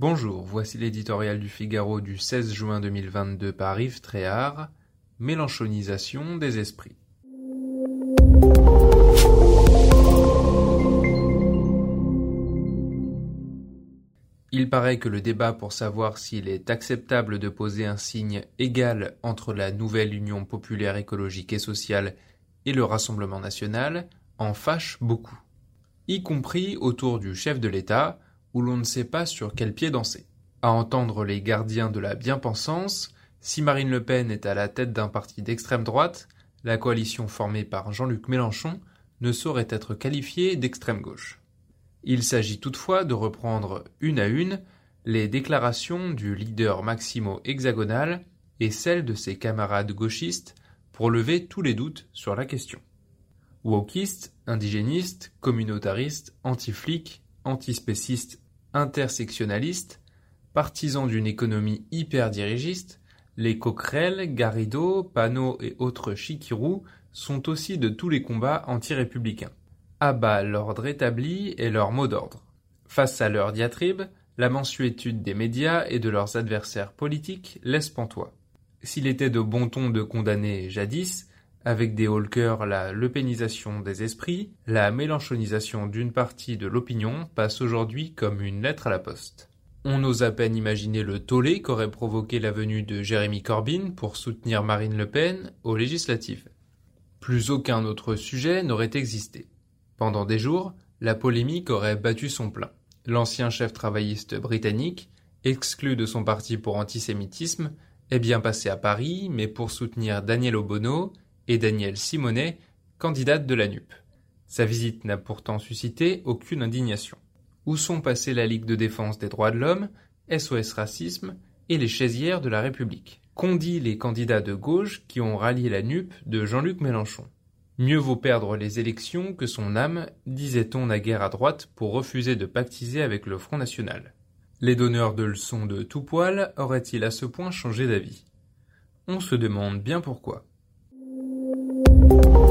Bonjour, voici l'éditorial du Figaro du 16 juin 2022 par Yves Tréhard, Mélenchonisation des esprits. Il paraît que le débat pour savoir s'il est acceptable de poser un signe égal entre la nouvelle Union populaire écologique et sociale et le Rassemblement national en fâche beaucoup, y compris autour du chef de l'État, où l'on ne sait pas sur quel pied danser. À entendre les gardiens de la bien-pensance, si Marine Le Pen est à la tête d'un parti d'extrême droite, la coalition formée par Jean-Luc Mélenchon ne saurait être qualifiée d'extrême gauche. Il s'agit toutefois de reprendre une à une les déclarations du leader Maximo hexagonal et celles de ses camarades gauchistes pour lever tous les doutes sur la question. Wokiste, indigéniste, communautariste, anti-flic, antispéciste, intersectionnaliste, partisans d'une économie hyper-dirigiste, les Coquerel, Garrido, Panot et autres Chikirou sont aussi de tous les combats anti-républicains abat l'ordre établi et leur mot d'ordre. Face à leur diatribe, la mensuétude des médias et de leurs adversaires politiques laisse pantois. S'il était de bon ton de condamner jadis, avec des Holkers la lepénisation des esprits, la mélanchonisation d'une partie de l'opinion passe aujourd'hui comme une lettre à la poste. On ose à peine imaginer le tollé qu'aurait provoqué la venue de Jérémy Corbyn pour soutenir Marine Le Pen aux législatives. Plus aucun autre sujet n'aurait existé. Pendant des jours, la polémique aurait battu son plein. L'ancien chef travailliste britannique, exclu de son parti pour antisémitisme, est bien passé à Paris, mais pour soutenir Daniel Obono et Daniel Simonet, candidate de la NUP. Sa visite n'a pourtant suscité aucune indignation. Où sont passées la Ligue de défense des droits de l'homme, SOS Racisme et les chaisières de la République? Qu'ont dit les candidats de gauche qui ont rallié la NUP de Jean-Luc Mélenchon? Mieux vaut perdre les élections que son âme, disait-on naguère à droite pour refuser de pactiser avec le Front national. Les donneurs de leçons de tout poil auraient-ils à ce point changé d'avis? On se demande bien pourquoi. Thank you.